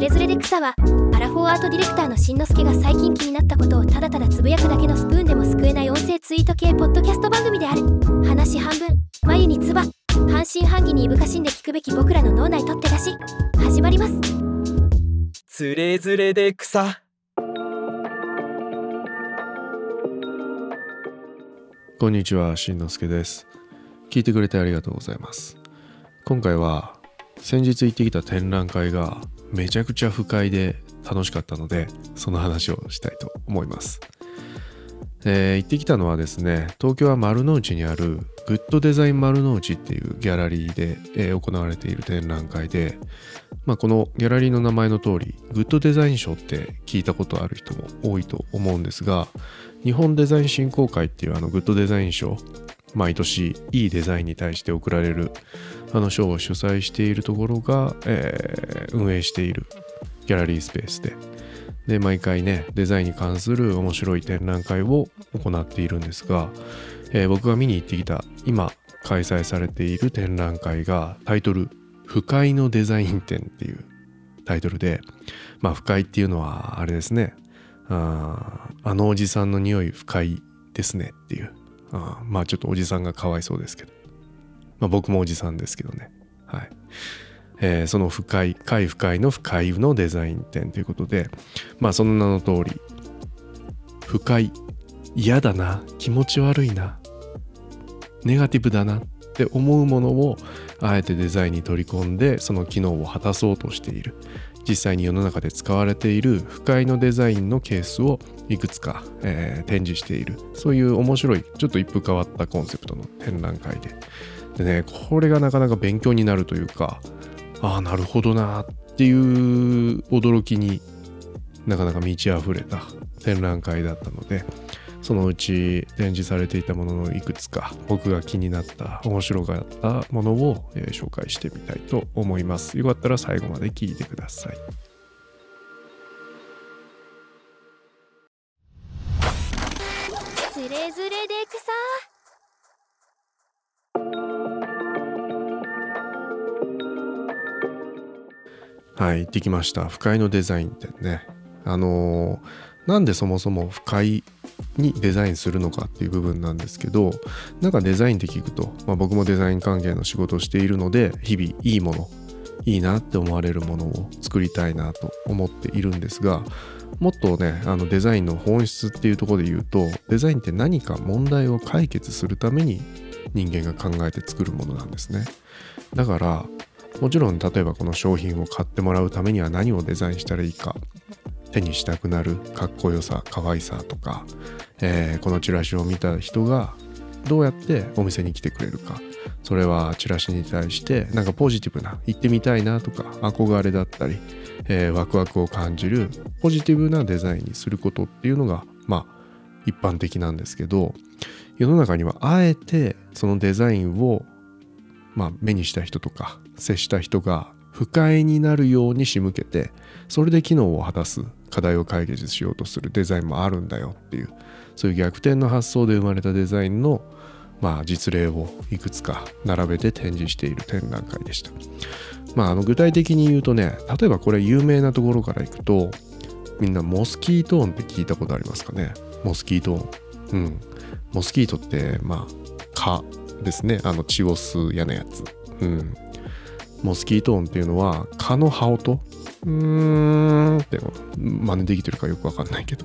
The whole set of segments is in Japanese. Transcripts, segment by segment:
ズレズレで草はアラフォーアートディレクターのしんのすけが最近気になったことをただただつぶやくだけのスプーンでも救えない音声ツイート系ポッドキャスト番組である話半分眉につば半信半疑にいぶかしんで聞くべき僕らの脳内取って出し始まりますつれづれで草こんにちは、しんのすけです。聞いてくれてありがとうございます。今回は先日行ってきた展覧会がめちゃくちゃ不快で楽しかったので、その話をしたいと思います。えー行ってきたのはですね、東京は丸の内にあるグッドデザイン丸の内っていうギャラリーで、えー行われている展覧会で、まあ、このギャラリーの名前の通り、グッドデザイン賞って聞いたことある人も多いと思うんですが、日本デザイン振興会っていうあのグッドデザイン賞、毎年いいデザインに対して贈られるあの賞を主催しているところが、えー運営しているギャラリースペースで、で、毎回ね、デザインに関する面白い展覧会を行っているんですが、えー僕が見に行ってきた今開催されている展覧会がタイトル「不快のデザイン展」っていうタイトルでまあ不快っていうのはあれですね。ああのおじさんの匂い不快ですねっていう。あまあちょっとおじさんがかわいそうですけど。まあ僕もおじさんですけどね。はい。えーその不快快不快の不快のデザイン展ということでまあその名の通り不快嫌だな気持ち悪いなネガティブだなって思うものをあえてデザインに取り込んでその機能を果たそうとしている。実際に世の中で使われている不快のデザインのケースをいくつか、えー展示している。そういう面白いちょっと一風変わったコンセプトの展覧会で。でねこれがなかなか勉強になるというかああなるほどなっていう驚きになかなか満ち溢れた展覧会だったのでそのうち展示されていたもののいくつか僕が気になった面白かったものを、えー紹介してみたいと思います。よかったら最後まで聞いてください。つれづれで草はい行ってきました。不快のデザイン展ね。あのーなんでそもそも不快にデザインするのかっていう部分なんですけどなんかデザインって聞くと、まあ、僕もデザイン関係の仕事をしているので日々いいものいいなって思われるものを作りたいなと思っているんですがもっとねあのデザインの本質っていうところで言うとデザインって何か問題を解決するために人間が考えて作るものなんですね。だからもちろん例えばこの商品を買ってもらうためには何をデザインしたらいいか手にしたくなるかっこよさ可愛さとか、えーこのチラシを見た人がどうやってお店に来てくれるか。それはチラシに対してなんかポジティブな行ってみたいなとか憧れだったり、えーワクワクを感じるポジティブなデザインにすることっていうのがまあ一般的なんですけど世の中にはあえてそのデザインをまあ、目にした人とか接した人が不快になるように仕向けてそれで機能を果たす。課題を解決しようとするデザインもあるんだよっていうそういう逆転の発想で生まれたデザインの、まあ、実例をいくつか並べて展示している展覧会でした。まあ、あの具体的に言うとね例えばこれ有名なところからいくとみんなモスキートーンって聞いたことありますかね？モスキートーン。うん。モスキートってまあ蚊ですねあの血を吸う嫌なやつ。うん。モスキートーンっていうのは蚊の羽音うーんって真似できてるかよくわかんないけど。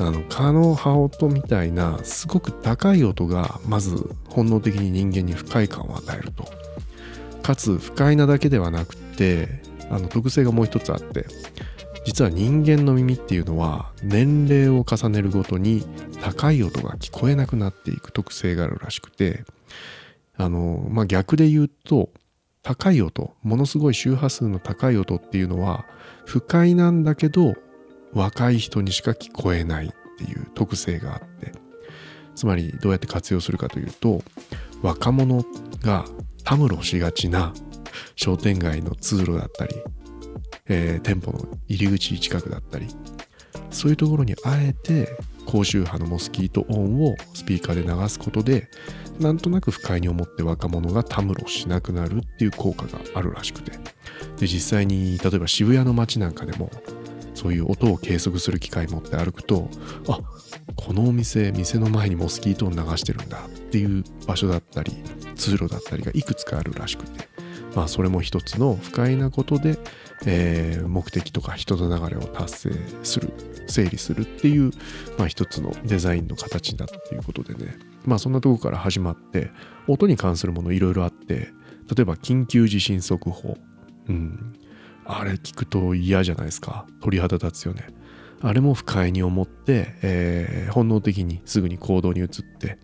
あの蚊の羽音みたいなすごく高い音がまず本能的に人間に不快感を与えると。かつ不快なだけではなくてあの特性がもう一つあって実は人間の耳っていうのは年齢を重ねるごとに高い音が聞こえなくなっていく特性があるらしくてあのまあ逆で言うと高い音ものすごい周波数の高い音っていうのは不快なんだけど若い人にしか聞こえないっていう特性があってつまりどうやって活用するかというと若者がたむろしがちな商店街の通路だったり、えー店舗の入り口近くだったりそういうところにあえて高周波のモスキート音をスピーカーで流すことでなんとなく不快に思って若者がたむろしなくなるっていう効果があるらしくて。で実際に例えば渋谷の街なんかでもそういう音を計測する機械持って歩くとあこのお店店の前にモスキートを流してるんだっていう場所だったり通路だったりがいくつかあるらしくて。まあそれも一つの不快なことで、えー、目的とか人の流れを達成する整理するっていう、まあ、一つのデザインの形だっていうことでね。まあそんなとこから始まって音に関するものいろいろあって例えば緊急地震速報。うん。あれ聞くと嫌じゃないですか。鳥肌立つよね。あれも不快に思って、えー、本能的にすぐに行動に移って、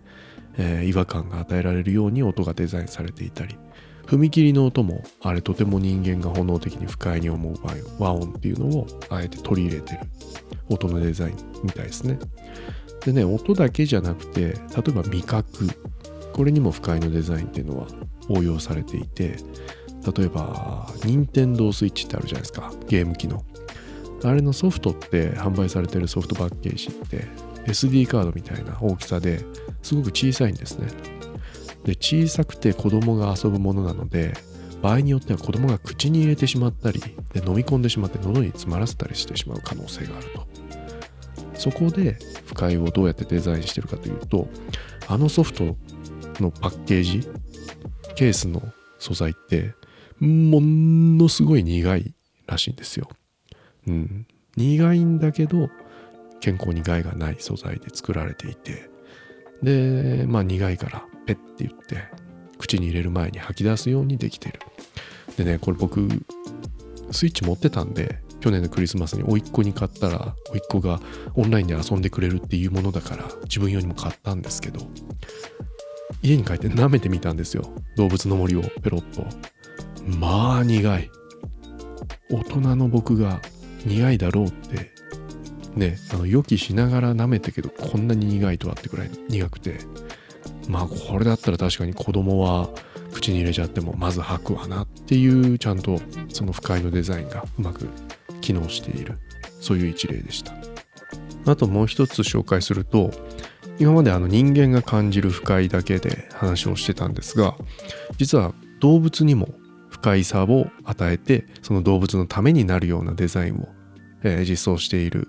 えー、違和感が与えられるように音がデザインされていたり。踏切の音もあれとても人間が本能的に不快に思う和音っていうのをあえて取り入れてる音のデザインみたいですね。でね音だけじゃなくて例えば味覚。これにも不快のデザインっていうのは応用されていて例えば任天堂スイッチってあるじゃないですか。ゲーム機の。あれのソフトって販売されてるソフトパッケージって SD カードみたいな大きさですごく小さいんですね。で小さくて子供が遊ぶものなので場合によっては子供が口に入れてしまったりで飲み込んでしまって喉に詰まらせたりしてしまう可能性があると。そこで不快をどうやってデザインしてるかというとあのソフトのパッケージケースの素材ってものすごい苦いらしいんですよ。うん、苦いんだけど健康に害がない素材で作られていて。でまあ苦いからペッて言って口に入れる前に吐き出すようにできてる。でねこれ僕スイッチ持ってたんで去年のクリスマスに甥っ子に買ったら甥っ子がオンラインで遊んでくれるっていうものだから自分用にも買ったんですけど家に帰って舐めてみたんですよ。動物の森をペロッと。まあ苦い。大人の僕が苦いだろうって。ねあの予期しながら舐めたけどこんなに苦いとはってくらい苦くて。まあこれだったら確かに子供は口に入れちゃってもまず吐くわなっていうちゃんとその不快のデザインがうまく機能しているそういう一例でした。あともう一つ紹介すると今まであの人間が感じる不快だけで話をしてたんですが実は動物にも不快さを与えてその動物のためになるようなデザインを、えー、実装している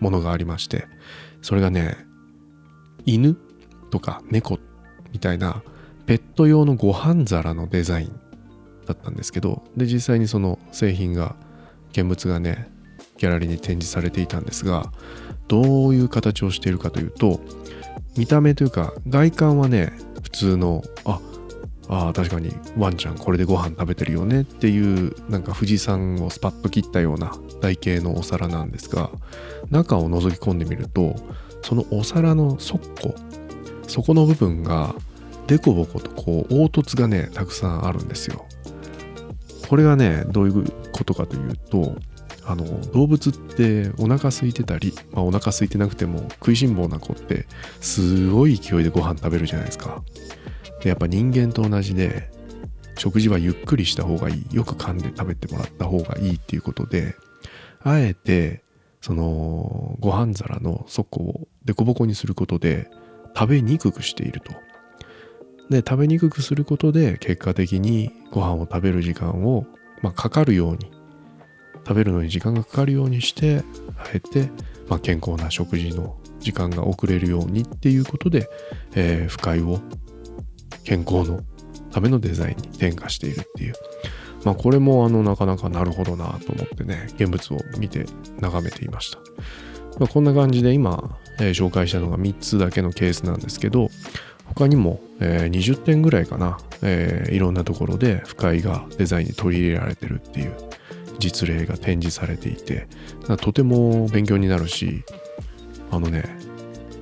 ものがありましてそれがね犬とか猫ってみたいなペット用のご飯皿のデザインだったんですけどで実際にその製品が現物がねギャラリーに展示されていたんですがどういう形をしているかというと見た目というか外観はね普通のああ確かにワンちゃんこれでご飯食べてるよねっていうなんか富士山をスパッと切ったような台形のお皿なんですが中を覗き込んでみるとそのお皿の底そこの部分がデコボコとこう凹凸がねたくさんあるんですよ。これがねどういうことかというとあの動物ってお腹空いてたり、まあ、お腹空いてなくても食いしん坊な子ってすごい勢いでご飯食べるじゃないですか。でやっぱ人間と同じで食事はゆっくりした方がいい。よく噛んで食べてもらった方がいいっていうことであえてそのご飯皿の底をデコボコにすることで食べにくくしているとで食べにくくすることで結果的にご飯を食べる時間を、まあ、かかるように食べるのに時間がかかるようにしてあえて、まあ、健康な食事の時間が遅れるようにっていうことで、えー、不快を健康のためのデザインに転化しているっていう。まあこれもあのなかなかなるほどなと思ってね、現物を見て眺めていました。まあ、こんな感じで今、えー、紹介したのが3つだけのケースなんですけど、他にも、えー、20点ぐらいかな、えー、いろんなところで不快がデザインに取り入れられてるっていう実例が展示されていて、とても勉強になるし、あのね、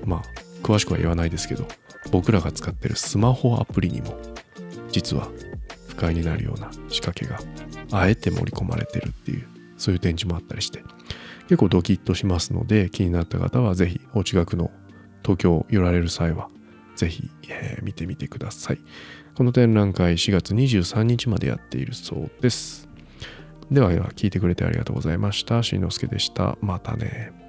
まあ、詳しくは言わないですけど、僕らが使ってるスマホアプリにも実は不快になるような仕掛けがあえて盛り込まれてるっていうそういう展示もあったりして。結構ドキッとしますので気になった方は是非お近くの東京寄られる際は是非、え、見てみてください。この展覧会4月23日までやっているそうです。ではでは聞いてくれてありがとうございました。しんのすけでした。またね。